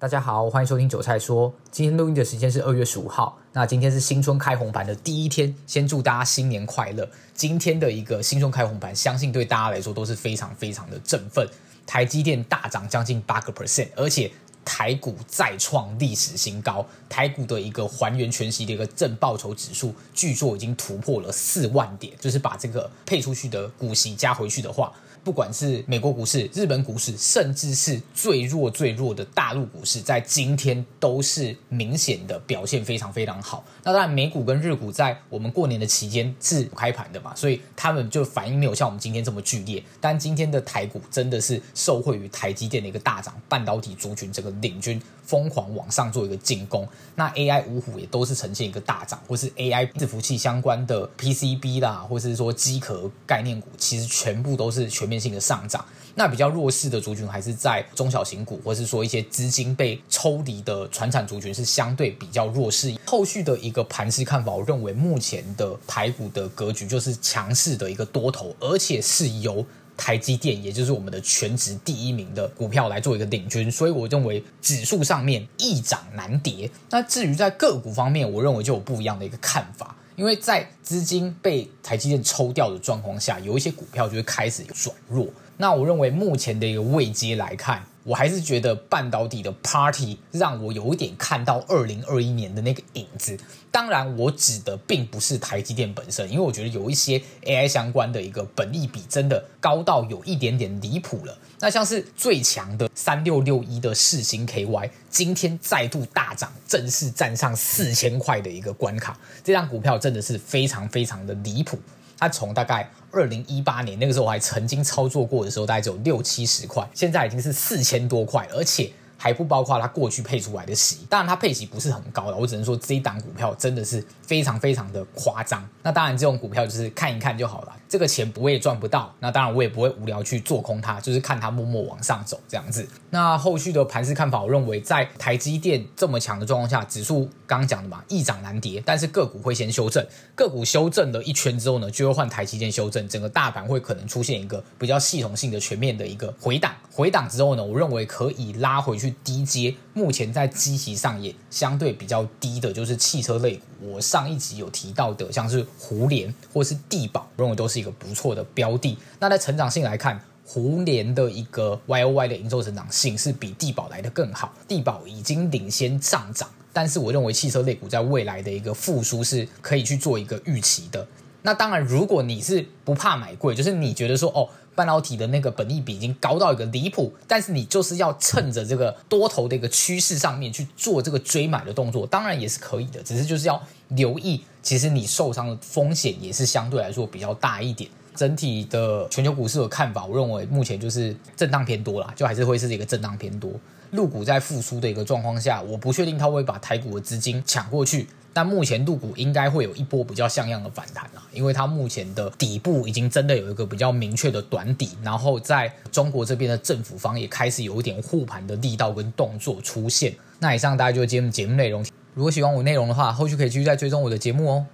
大家好，欢迎收听韭菜说。今天录音的时间是二月十五号，那今天是新春开红盘的第一天，先祝大家新年快乐。今天的一个新春开红盘，相信对大家来说都是非常非常的振奋。台积电大涨将近八个 percent，而且台股再创历史新高。台股的一个还原全息的一个正报酬指数，据说已经突破了四万点，就是把这个配出去的股息加回去的话。不管是美国股市、日本股市，甚至是最弱最弱的大陆股市，在今天都是明显的表现非常非常好。那当然，美股跟日股在我们过年的期间是开盘的嘛，所以他们就反应没有像我们今天这么剧烈。但今天的台股真的是受惠于台积电的一个大涨，半导体族群这个领军疯狂往上做一个进攻。那 AI 五虎也都是呈现一个大涨，或是 AI 伺服器相关的 PCB 啦，或是说机壳概念股，其实全部都是全面性的上涨。那比较弱势的族群还是在中小型股，或是说一些资金被抽离的传产族群是相对比较弱势。后续的一个盘势看法，我认为目前的台股的格局就是强势的一个多头，而且是由台积电，也就是我们的全职第一名的股票来做一个领军。所以我认为指数上面易涨难跌。那至于在个股方面，我认为就有不一样的一个看法。因为在资金被台积电抽掉的状况下，有一些股票就会开始转弱。那我认为目前的一个位阶来看，我还是觉得半导体的 Party 让我有一点看到二零二一年的那个影子。当然，我指的并不是台积电本身，因为我觉得有一些 AI 相关的一个本益比真的高到有一点点离谱了。那像是最强的三六六一的世芯 KY，今天再度大涨，正式站上四千块的一个关卡。这张股票真的是非常非常的离谱。它从大概二零一八年那个时候我还曾经操作过的时候，大概只有六七十块，现在已经是四千多块，而且还不包括它过去配出来的息。当然，它配息不是很高的，我只能说这一档股票真的是非常非常的夸张。那当然，这种股票就是看一看就好了。这个钱不会赚不到，那当然我也不会无聊去做空它，就是看它默默往上走这样子。那后续的盘势看法，我认为在台积电这么强的状况下，指数刚刚讲的嘛，易涨难跌，但是个股会先修正，个股修正了一圈之后呢，就会换台积电修正，整个大盘会可能出现一个比较系统性的全面的一个回档，回档之后呢，我认为可以拉回去低阶，目前在基期上也相对比较低的，就是汽车类股，我上一集有提到的，像是胡连或是地宝，我认为都是。一个不错的标的。那在成长性来看，胡连的一个 Y O Y 的营收成长性是比地宝来得更好。地宝已经领先上涨，但是我认为汽车类股在未来的一个复苏是可以去做一个预期的。那当然，如果你是不怕买贵，就是你觉得说哦，半导体的那个本益比已经高到一个离谱，但是你就是要趁着这个多头的一个趋势上面去做这个追买的动作，当然也是可以的，只是就是要留意。其实你受伤的风险也是相对来说比较大一点。整体的全球股市的看法，我认为目前就是震荡偏多啦，就还是会是一个震荡偏多。陆股在复苏的一个状况下，我不确定它会把台股的资金抢过去，但目前陆股应该会有一波比较像样的反弹啊，因为它目前的底部已经真的有一个比较明确的短底，然后在中国这边的政府方也开始有一点护盘的力道跟动作出现。那以上大家就是今天节目内容。如果喜欢我内容的话，后续可以继续再追踪我的节目哦。